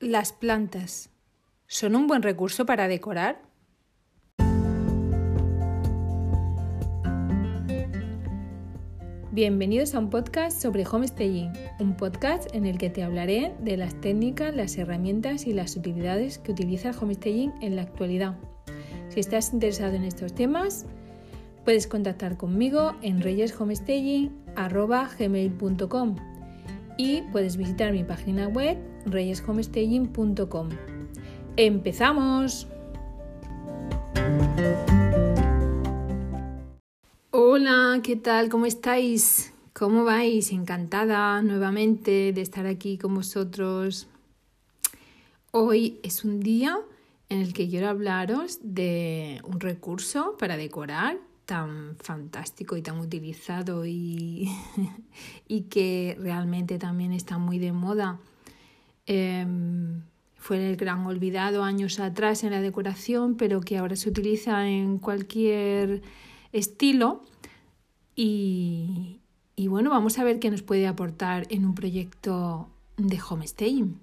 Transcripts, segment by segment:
Las plantas son un buen recurso para decorar. Bienvenidos a un podcast sobre homestaging, un podcast en el que te hablaré de las técnicas, las herramientas y las utilidades que utiliza el homestaging en la actualidad. Si estás interesado en estos temas, puedes contactar conmigo en reyeshomestaging.com y puedes visitar mi página web reyeshomestaging.com. ¡Empezamos! Hola, ¿qué tal? ¿Cómo estáis? ¿Cómo vais? Encantada nuevamente de estar aquí con vosotros. Hoy es un día en el que quiero hablaros de un recurso para decorar tan fantástico y tan utilizado y, y que realmente también está muy de moda. Em, fue el gran olvidado años atrás en la decoración, pero que ahora se utiliza en cualquier estilo. Y, y bueno, vamos a ver qué nos puede aportar en un proyecto de homestaying.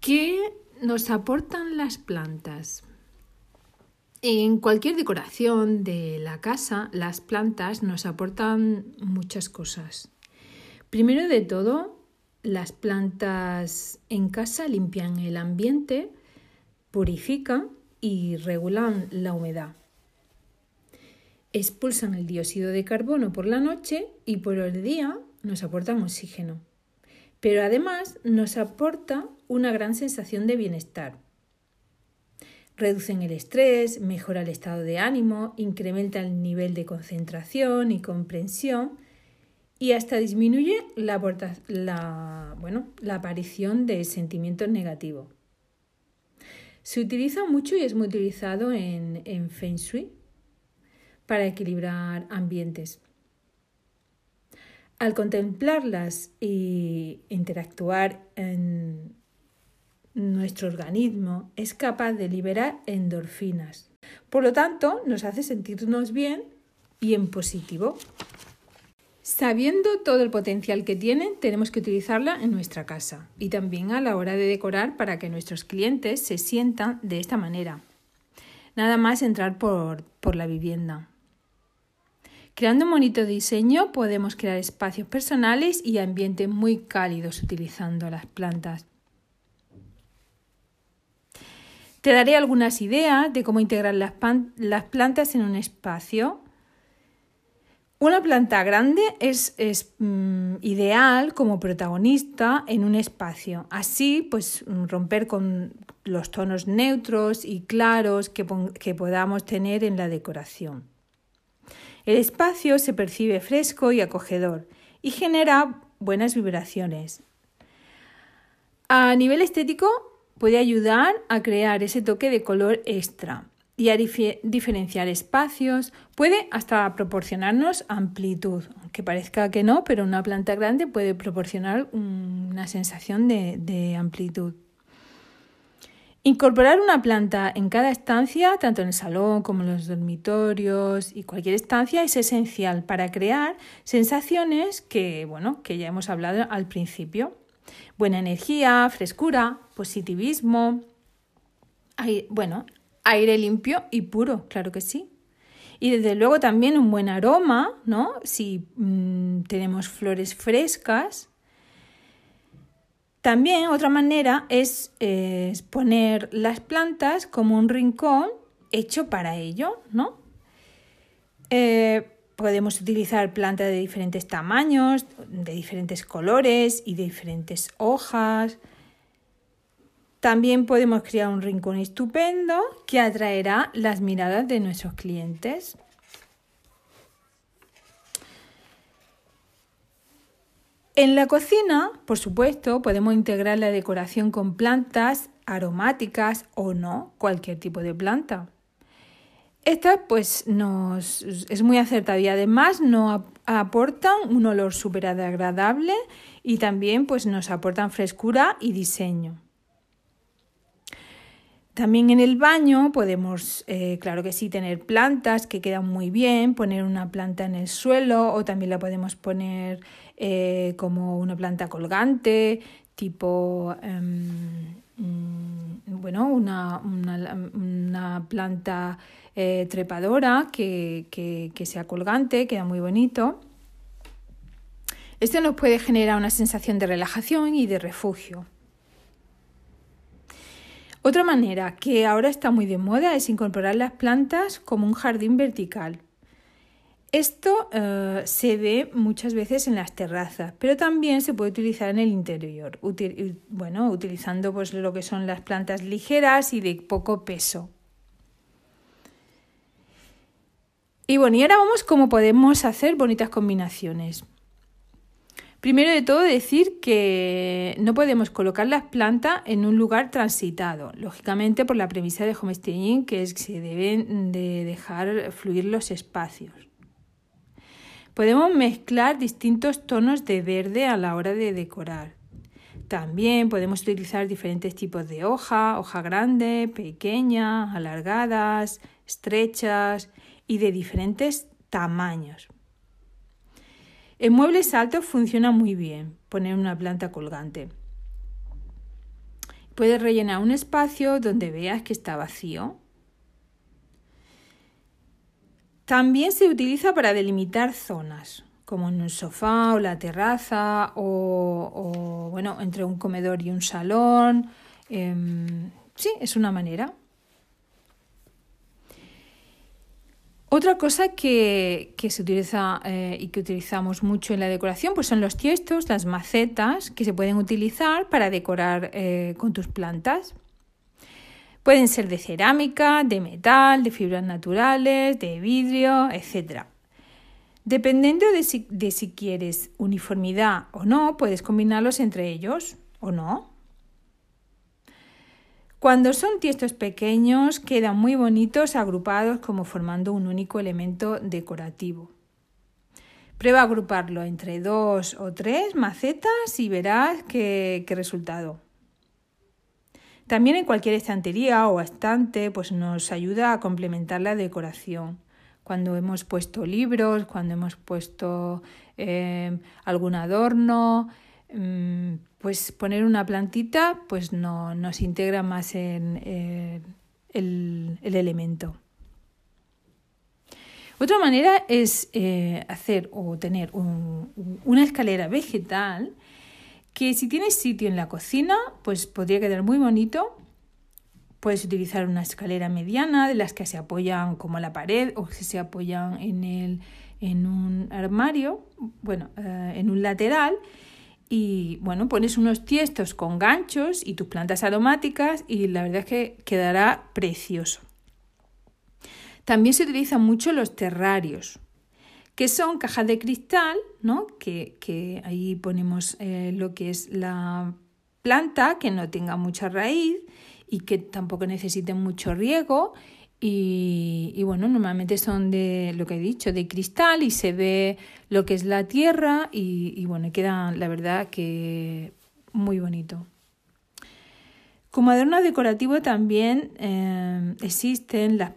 ¿Qué nos aportan las plantas? En cualquier decoración de la casa, las plantas nos aportan muchas cosas. Primero de todo, las plantas en casa limpian el ambiente, purifican y regulan la humedad. Expulsan el dióxido de carbono por la noche y por el día nos aportan oxígeno. Pero además nos aporta una gran sensación de bienestar Reducen el estrés, mejora el estado de ánimo, incrementa el nivel de concentración y comprensión y hasta disminuye la, bueno, la aparición de sentimientos negativos. Se utiliza mucho y es muy utilizado en, en Feng Shui para equilibrar ambientes. Al contemplarlas e interactuar en, nuestro organismo es capaz de liberar endorfinas. Por lo tanto, nos hace sentirnos bien y en positivo. Sabiendo todo el potencial que tiene, tenemos que utilizarla en nuestra casa y también a la hora de decorar para que nuestros clientes se sientan de esta manera. Nada más entrar por, por la vivienda. Creando un bonito diseño podemos crear espacios personales y ambientes muy cálidos utilizando las plantas. Te daré algunas ideas de cómo integrar las, plantas en un espacio. Una planta grande es, mm, ideal como protagonista en un espacio. Así, pues romper con los tonos neutros y claros que podamos tener en la decoración. El espacio se percibe fresco y acogedor y genera buenas vibraciones. A nivel estético, puede ayudar a crear ese toque de color extra y a diferenciar espacios, puede hasta proporcionarnos amplitud, que parezca que no, pero una planta grande puede proporcionar una sensación de, de amplitud. Incorporar una planta en cada estancia, tanto en el salón como en los dormitorios y cualquier estancia, es esencial para crear sensaciones que, bueno, que ya hemos hablado al principio. Buena energía, frescura, positivismo, bueno, aire limpio y puro, claro que sí. Y desde luego también un buen aroma, ¿no? Si mm, tenemos flores frescas. También otra manera es, poner las plantas como un rincón hecho para ello, ¿no? Eh, Podemos utilizar plantas de diferentes tamaños, de diferentes colores y de diferentes hojas. También podemos crear un rincón estupendo que atraerá las miradas de nuestros clientes. En la cocina, por supuesto, podemos integrar la decoración con plantas aromáticas o no, cualquier tipo de planta. Esta pues nos es muy acertada y además nos aportan un olor súper agradable y también pues nos aportan frescura y diseño. También en el baño podemos, eh, claro que sí, tener plantas que quedan muy bien, poner una planta en el suelo o también la podemos poner eh, como una planta colgante. tipo, em, bueno, una, una, planta eh, trepadora que, que sea colgante, queda muy bonito. Esto nos puede generar una sensación de relajación y de refugio. Otra manera que ahora está muy de moda es incorporar las plantas como un jardín vertical. Esto eh, se ve muchas veces en las terrazas, pero también se puede utilizar en el interior, bueno, utilizando pues, lo que son las plantas ligeras y de poco peso. Y bueno, y ahora vamos cómo podemos hacer bonitas combinaciones. Primero de todo decir que no podemos colocar las plantas en un lugar transitado, lógicamente por la premisa de homestaging que es que se deben de dejar fluir los espacios. Podemos mezclar distintos tonos de verde a la hora de decorar. También podemos utilizar diferentes tipos de hoja, hoja grande, pequeña, alargadas, estrechas y de diferentes tamaños. En muebles altos funciona muy bien poner una planta colgante. Puedes rellenar un espacio donde veas que está vacío. También se utiliza para delimitar zonas, como en un sofá o la terraza, o, bueno, entre un comedor y un salón. Em, sí, es una manera. Otra cosa que, se utiliza eh, y que utilizamos mucho en la decoración pues son los tiestos, las macetas que se pueden utilizar para decorar eh, con tus plantas. Pueden ser de cerámica, de metal, de fibras naturales, de vidrio, etc. Dependiendo de si, quieres uniformidad o no, puedes combinarlos entre ellos o no. Cuando son tiestos pequeños quedan muy bonitos agrupados como formando un único elemento decorativo. Prueba a agruparlo entre dos o tres macetas y verás qué, resultado. También en cualquier estantería o estante pues nos ayuda a complementar la decoración. Cuando hemos puesto libros, cuando hemos puesto eh, algún adorno, mm, pues poner una plantita pues no, nos integra más en el, elemento. Otra manera es eh, hacer o tener una escalera vegetal que si tienes sitio en la cocina, pues podría quedar muy bonito. Puedes utilizar una escalera mediana de las que se apoyan como la pared o que se apoyan en, el, en un armario, bueno, eh, en un lateral y bueno, pones unos tiestos con ganchos y tus plantas aromáticas y la verdad es que quedará precioso. También se utilizan mucho los terrarios, que son cajas de cristal, ¿no? que, que ahí ponemos eh, lo que es la planta, que no tenga mucha raíz y que tampoco necesite mucho riego y, bueno, normalmente son de lo que he dicho, de cristal y se ve lo que es la tierra y, bueno, queda la verdad que muy bonito. Como adorno decorativo también eh, existen las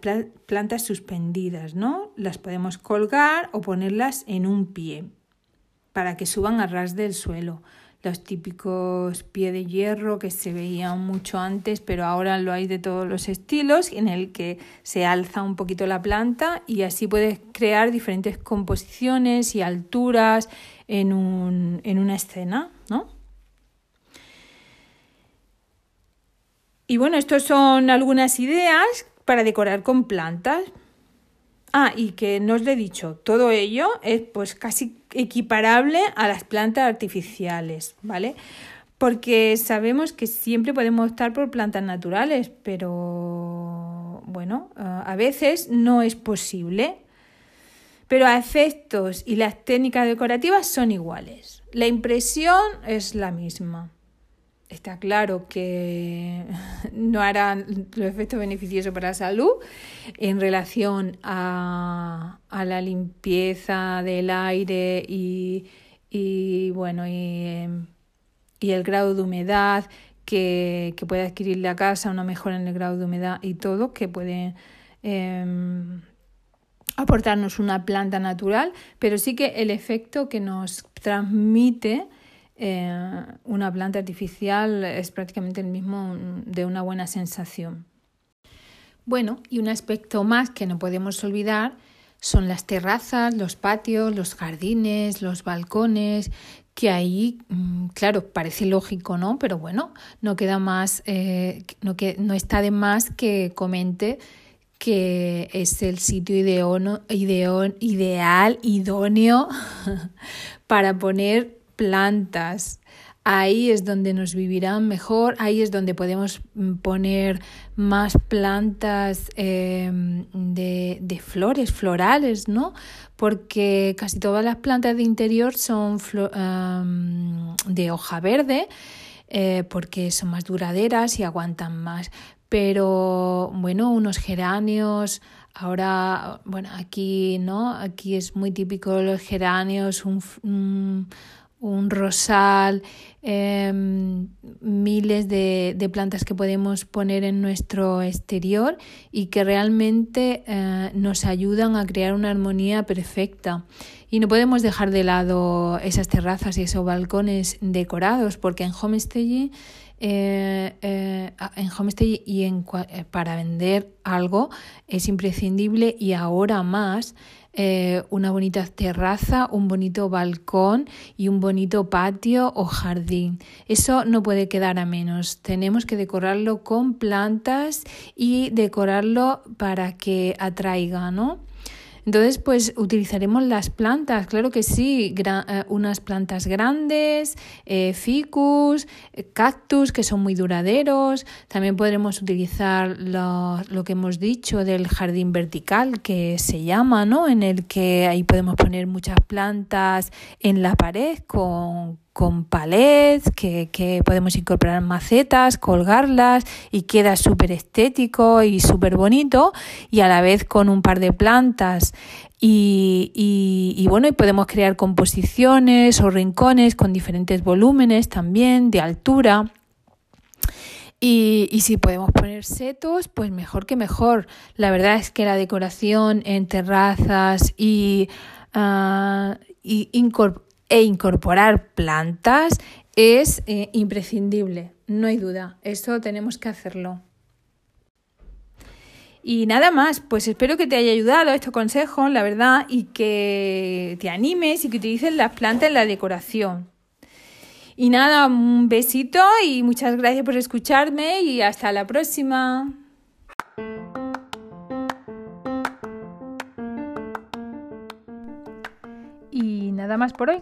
plantas suspendidas, ¿no? Las podemos colgar o ponerlas en un pie para que suban a ras del suelo los típicos pie de hierro que se veían mucho antes, pero ahora lo hay de todos los estilos, en el que se alza un poquito la planta y así puedes crear diferentes composiciones y alturas en, un, en una escena, ¿no? Y bueno, estas son algunas ideas para decorar con plantas. Ah, y que no os le he dicho, todo ello es pues casi equiparable a las plantas artificiales, ¿vale? Porque sabemos que siempre podemos optar por plantas naturales, pero bueno, a veces no es posible. Pero a efectos y las técnicas decorativas son iguales. La impresión es la misma. Está claro que no harán los efectos beneficiosos para la salud en relación a, la limpieza del aire y, bueno y, el grado de humedad que, puede adquirir la casa, una mejora en el grado de humedad y todo que puede em, aportarnos una planta natural, pero sí que el efecto que nos transmite eh, una planta artificial es prácticamente el mismo de una buena sensación. Bueno, y un aspecto más que no podemos olvidar son las terrazas, los patios, los jardines, los balcones, que ahí, mm, claro, parece lógico, ¿no? Pero bueno, no queda más, eh, no, que, no está de más que comente que es el sitio ideal, idóneo para poner plantas. Ahí es donde nos vivirán mejor, ahí es donde podemos mm, poner más plantas em, de, flores, florales, ¿no? Porque casi todas las plantas de interior son de hoja verde, eh, porque son más duraderas y aguantan más. Pero bueno, unos geranios, ahora, bueno, aquí, ¿no? Aquí es muy típico los geranios, un rosal, em, miles de, de, plantas que podemos poner en nuestro exterior y que realmente eh, nos ayudan a crear una armonía perfecta. Y no podemos dejar de lado esas terrazas y esos balcones decorados, porque en homestaging, eh, eh, en homestaging y para vender algo es imprescindible y ahora más eh, una bonita terraza, un bonito balcón y un bonito patio o jardín. Eso no puede quedar a menos. Tenemos que decorarlo con plantas y decorarlo para que atraiga, ¿no? Entonces, pues utilizaremos las plantas, claro que sí, eh, unas plantas grandes, eh, ficus, eh, cactus que son muy duraderos. También podremos utilizar lo, lo, que hemos dicho del jardín vertical que se llama, ¿no? En el que ahí podemos poner muchas plantas en la pared con con palets que, podemos incorporar macetas, colgarlas y queda súper estético y súper bonito y a la vez con un par de plantas y, bueno, y podemos crear composiciones o rincones con diferentes volúmenes también de altura. Y, si podemos poner setos, pues mejor que mejor. La verdad es que la decoración en terrazas y, uh, y e incorporar plantas es eh, imprescindible, no hay duda, eso tenemos que hacerlo. Y nada más, pues espero que te haya ayudado estos consejos, la verdad, y que te animes y que utilices las plantas en la decoración. Y nada, un besito y muchas gracias por escucharme y hasta la próxima. Y nada más por hoy